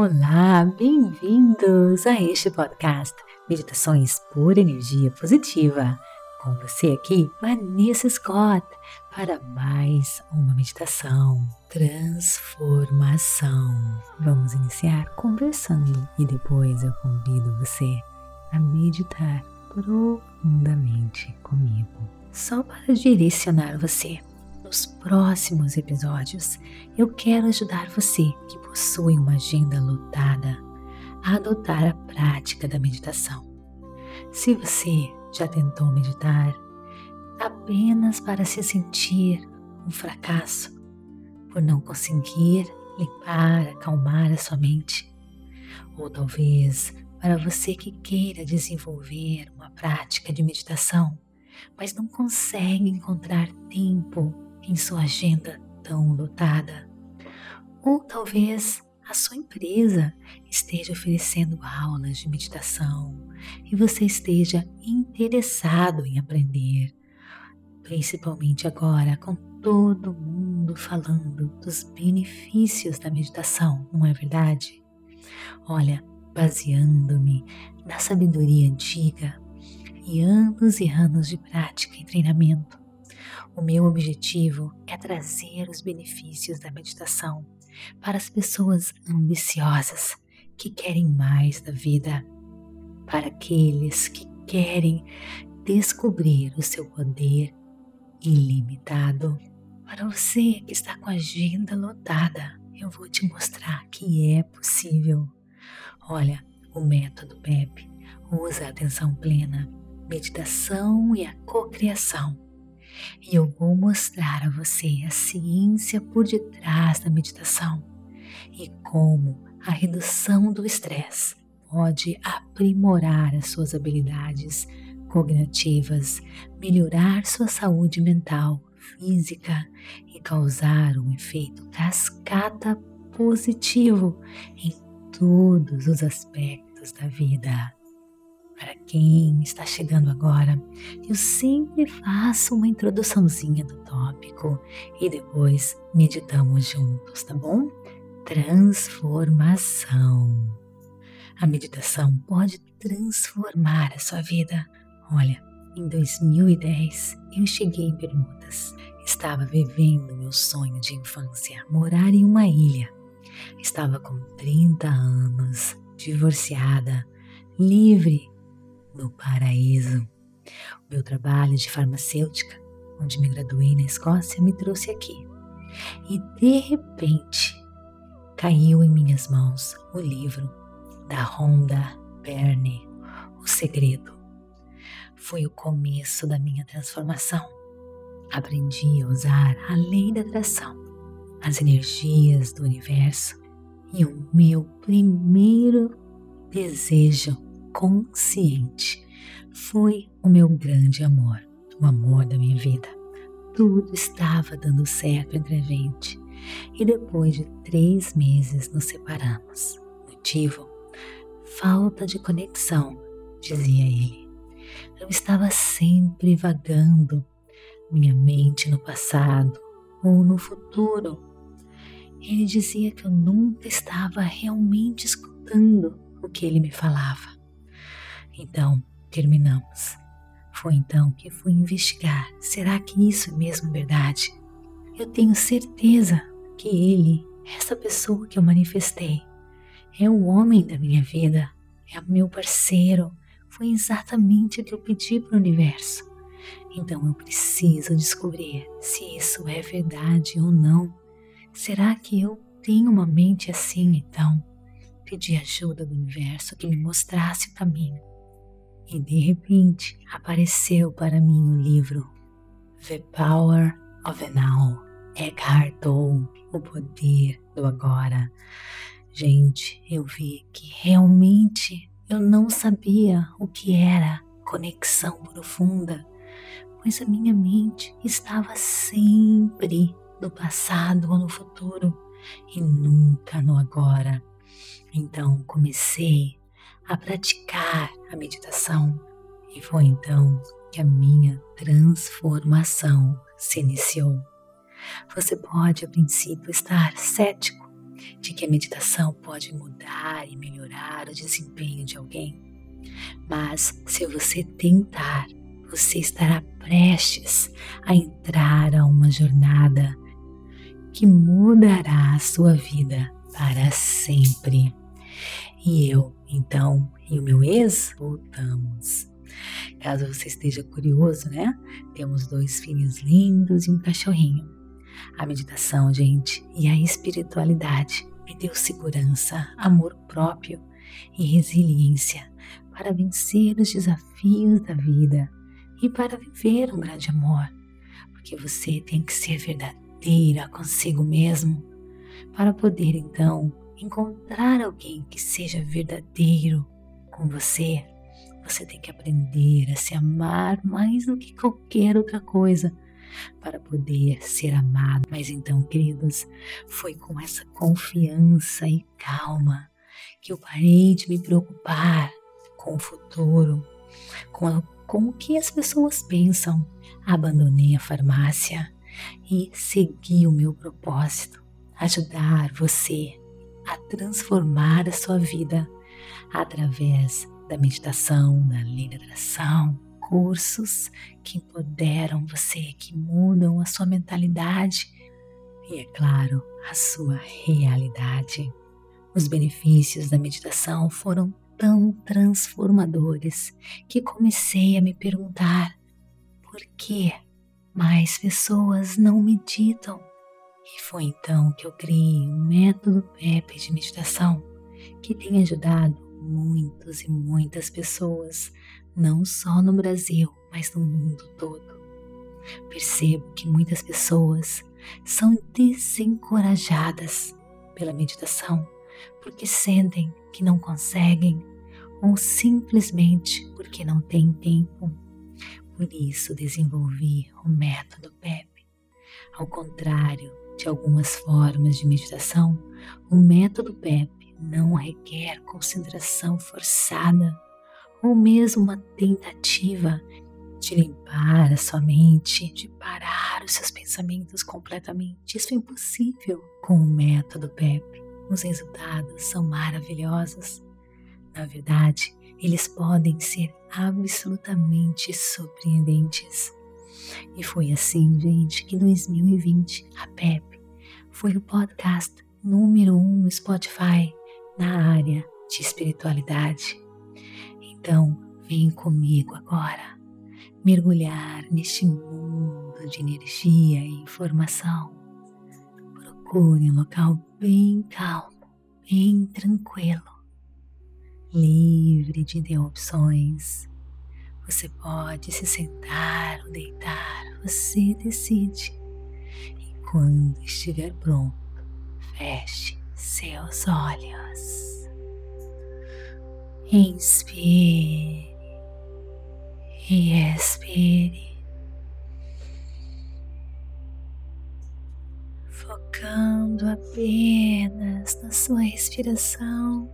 Olá, bem-vindos a este podcast Meditações por Energia Positiva. Com você aqui, Vanessa Scott, para mais uma meditação, transformação. Vamos iniciar conversando e depois eu convido você a meditar profundamente comigo, só para direcionar você. Nos próximos episódios, eu quero ajudar você que possui uma agenda lotada a adotar a prática da meditação. Se você já tentou meditar apenas para se sentir um fracasso por não conseguir limpar, acalmar a sua mente, ou talvez para você que queira desenvolver uma prática de meditação, mas não consegue encontrar tempo em sua agenda tão lotada. Ou talvez a sua empresa esteja oferecendo aulas de meditação e você esteja interessado em aprender, principalmente agora com todo mundo falando dos benefícios da meditação, não é verdade? Olha, baseando-me na sabedoria antiga e anos e anos de prática e treinamento, o meu objetivo é trazer os benefícios da meditação para as pessoas ambiciosas que querem mais da vida, para aqueles que querem descobrir o seu poder ilimitado. Para você que está com a agenda lotada, eu vou te mostrar que é possível. Olha, o método PEP usa a atenção plena, meditação e a cocriação. E eu vou mostrar a você a ciência por detrás da meditação e como a redução do estresse pode aprimorar as suas habilidades cognitivas, melhorar sua saúde mental, física e causar um efeito cascata positivo em todos os aspectos da vida. Para quem está chegando agora, eu sempre faço uma introduçãozinha do tópico e depois meditamos juntos, tá bom? Transformação. A meditação pode transformar a sua vida. Olha, em 2010 eu cheguei em Bermudas. Estava vivendo meu sonho de infância, morar em uma ilha Estava com 30 anos, divorciada, livre no paraíso. O meu trabalho de farmacêutica, onde me graduei na Escócia, me trouxe aqui. E de repente caiu em minhas mãos o livro da Rhonda Byrne, O Segredo. Foi o começo da minha transformação. Aprendi a usar a lei da atração as energias do universo e o meu primeiro desejo consciente foi o meu grande amor, o amor da minha vida. Tudo estava dando certo entre a gente e depois de três meses nos separamos. Motivo? Falta de conexão, dizia ele. Eu estava sempre vagando, minha mente no passado ou no futuro ele dizia que eu nunca estava realmente escutando o que ele me falava. Então, terminamos. Foi então que fui investigar: será que isso é mesmo verdade? Eu tenho certeza que ele, essa pessoa que eu manifestei, é o homem da minha vida, é meu parceiro. Foi exatamente o que eu pedi para o universo. Então eu preciso descobrir se isso é verdade ou não. Será que eu tenho uma mente assim então? Pedi ajuda do universo que me mostrasse o caminho. E de repente apareceu para mim o livro The Power of the Now, Eckhart Tolle, O Poder do Agora. Gente, eu vi que realmente eu não sabia o que era conexão profunda, pois a minha mente estava sempre no passado ou no futuro e nunca no agora. Então comecei a praticar a meditação e foi então que a minha transformação se iniciou. Você pode, a princípio, estar cético de que a meditação pode mudar e melhorar o desempenho de alguém. Mas se você tentar, você estará prestes a entrar a uma jornada que mudará a sua vida para sempre. E eu, então, e o meu ex, voltamos. Caso você esteja curioso, né? Temos dois filhos lindos e um cachorrinho. A meditação, gente, e a espiritualidade me deu segurança, amor próprio e resiliência para vencer os desafios da vida e para viver um grande amor. Porque você tem que ser verdadeira consigo mesmo para poder então encontrar alguém que seja verdadeiro com você você tem que aprender a se amar mais do que qualquer outra coisa para poder ser amado. Mas então, queridos, foi com essa confiança e calma que eu parei de me preocupar com o futuro, com, a, com o que as pessoas pensam. Abandonei a farmácia e segui o meu propósito, ajudar você a transformar a sua vida através da meditação, da lei cursos que empoderam você, que mudam a sua mentalidade e, é claro, a sua realidade. Os benefícios da meditação foram tão transformadores que comecei a me perguntar por que mais pessoas não meditam. E foi então que eu criei um método PEP de meditação que tem ajudado muitos e muitas pessoas, não só no Brasil, mas no mundo todo. Percebo que muitas pessoas são desencorajadas pela meditação porque sentem que não conseguem ou simplesmente porque não têm tempo. Por isso desenvolvi o método PEP. Ao contrário de algumas formas de meditação, o método PEP não requer consideração forçada ou mesmo uma tentativa de limpar a sua mente, de parar os seus pensamentos completamente. Isso é impossível com o método PEP. Os resultados são maravilhosos. Na verdade, eles podem ser absolutamente surpreendentes. E foi assim, gente, que 2020 a PEP foi o podcast número um no Spotify na área de espiritualidade. Então, vem comigo agora mergulhar neste mundo de energia e informação. Procure um local bem calmo, bem tranquilo, livre de interrupções. Você pode se sentar ou deitar, você decide. Quando estiver pronto, feche seus olhos. Inspire e expire, focando apenas na sua respiração.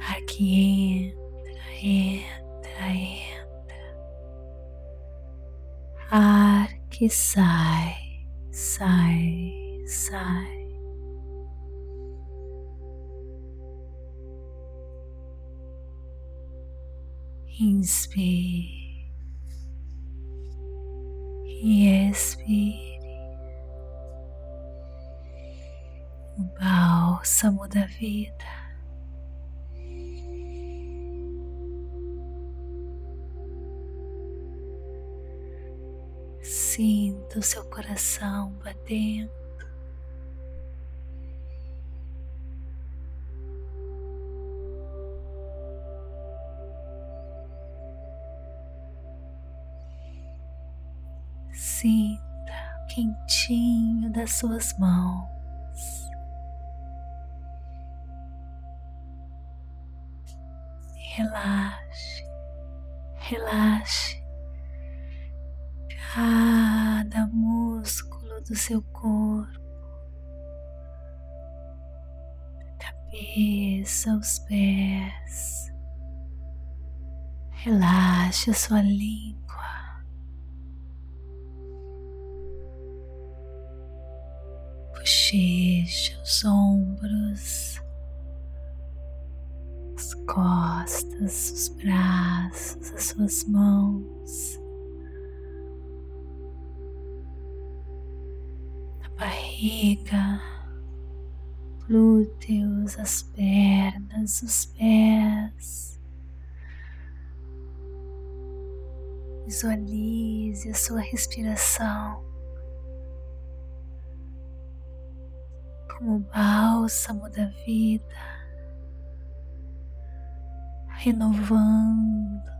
Ar que entra, entra, que sai, sai, sai. Inspire e expire o bálsamo da vida. Sinta o seu coração batendo. Sinta o quentinho das suas mãos. Relaxe, relaxe todo o seu corpo, da cabeça aos pés. Relaxe a sua língua. Bochecha, os ombros, as costas, os braços, as suas mãos. Barriga, glúteos, as pernas, os pés. Visualize a sua respiração como bálsamo da vida, renovando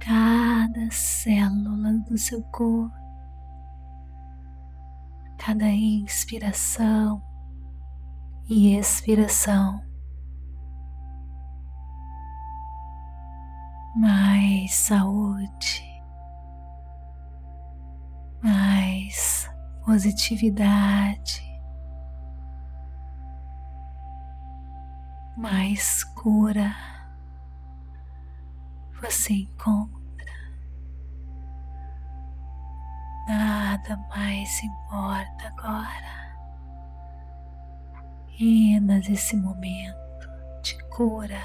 cada célula do seu corpo, cada inspiração e expiração. Mais saúde, mais positividade, mais cura você encontra. Mais importa agora. Apenas esse momento de cura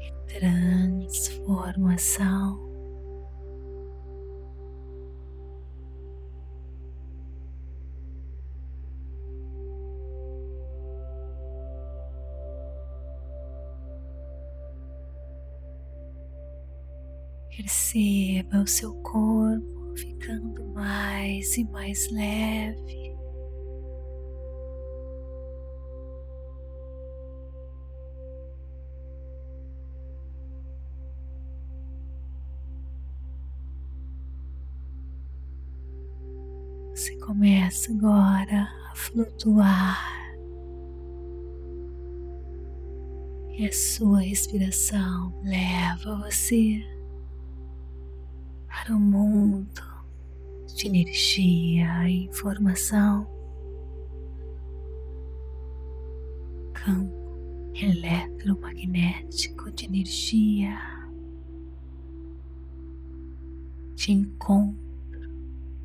e transformação. Perceba o seu corpo ficando mais e mais leve. Você começa agora a flutuar. E a sua respiração leva você para o mundo de energia e informação, campo eletromagnético de energia, de encontro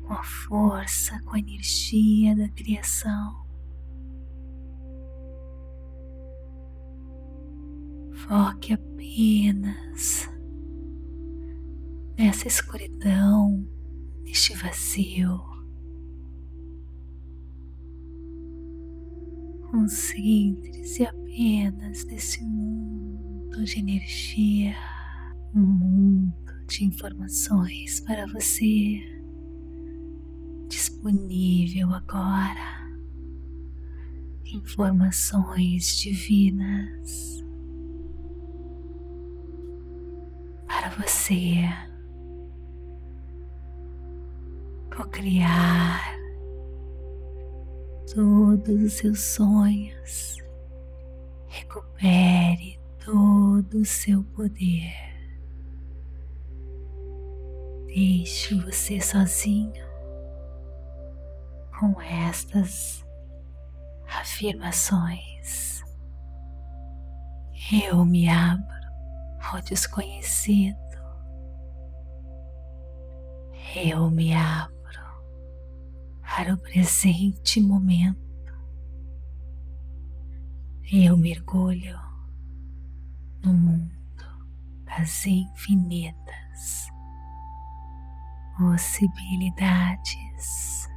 com a força, com a energia da criação. Foque apenas nessa escuridão, neste vazio. Concentre-se apenas nesse mundo de energia, um mundo de informações para você, disponível agora. Informações divinas para você. Criar todos os seus sonhos. Recupere todo o seu poder. Deixe você sozinho com estas afirmações. Eu me abro ao desconhecido. Eu me abro para o presente momento. Eu mergulho no mundo das infinitas possibilidades.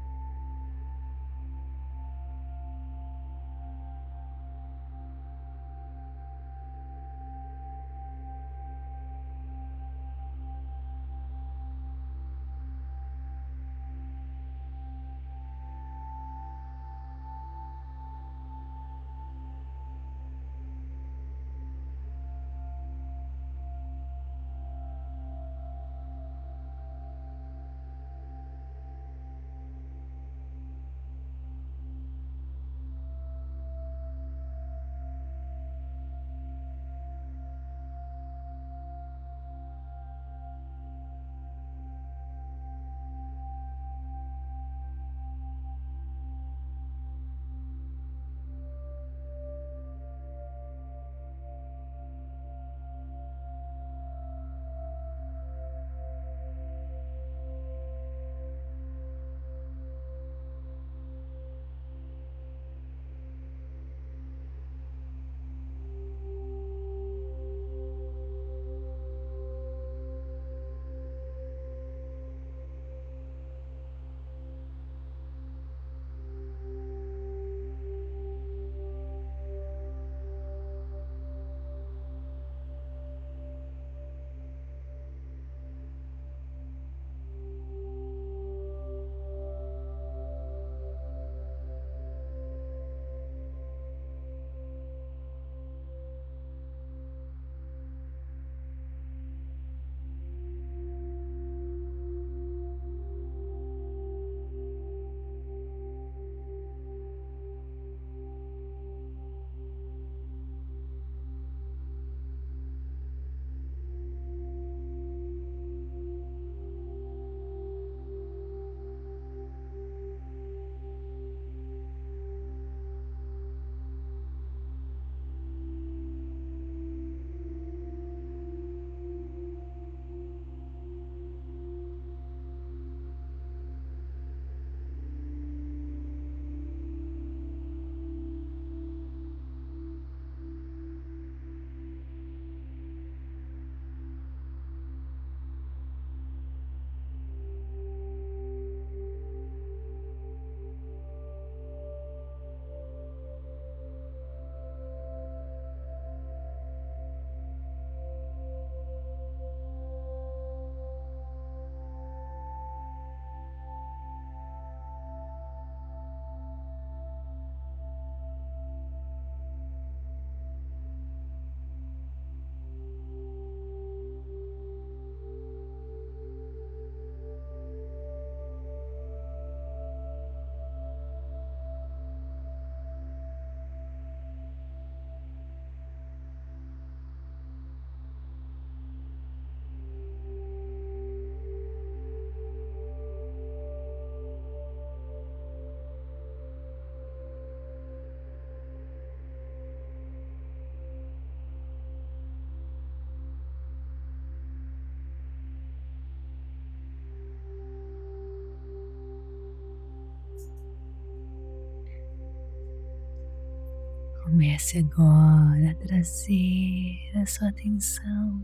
Comece agora a trazer a sua atenção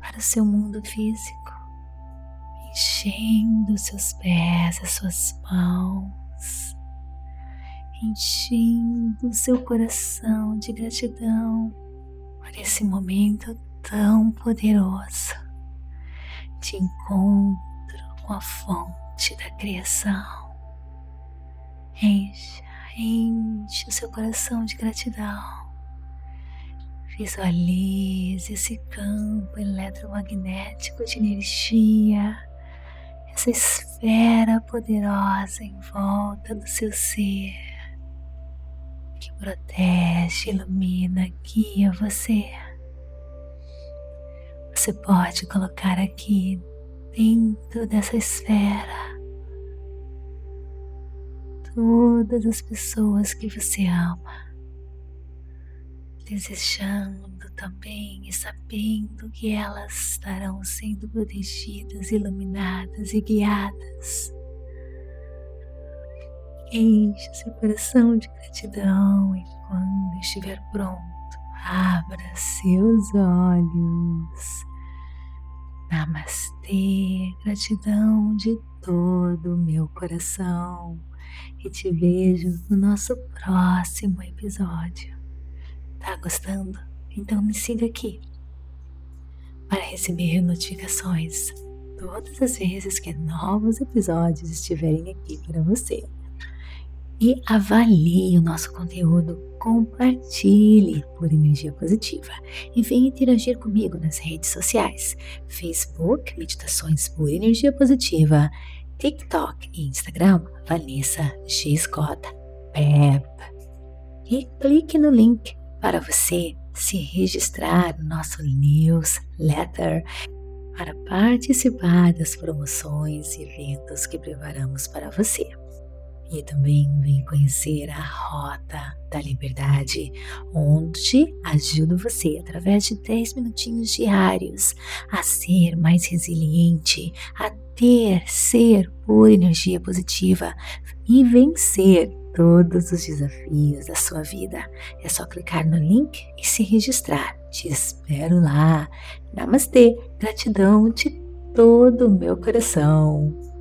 para o seu mundo físico, enchendo seus pés, as suas mãos, enchendo o seu coração de gratidão por esse momento tão poderoso de encontro com a fonte da criação. Encha, enche o seu coração de gratidão. Visualize esse campo eletromagnético de energia, essa esfera poderosa em volta do seu ser, que protege, ilumina, guia você. Você pode colocar aqui dentro dessa esfera todas as pessoas que você ama, desejando também e sabendo que elas estarão sendo protegidas, iluminadas e guiadas. Enche seu coração de gratidão e quando estiver pronto, abra seus olhos. Namastê, gratidão de todo o meu coração e te vejo no nosso próximo episódio. Tá gostando? Então me siga aqui para receber notificações todas as vezes que novos episódios estiverem aqui para você. E avalie o nosso conteúdo, compartilhe por energia positiva e venha interagir comigo nas redes sociais: Facebook, Meditações por Energia Positiva TikTok e Instagram, Vanessa G. Scott Pep. E clique no link para você se registrar no nosso newsletter para participar das promoções e eventos que preparamos para você. E também vem conhecer a Rota da Liberdade, onde ajudo você através de 10 minutinhos diários a ser mais resiliente, a ter, ser por energia positiva e vencer todos os desafios da sua vida. É só clicar no link e se registrar. Te espero lá. Namastê, gratidão de todo o meu coração.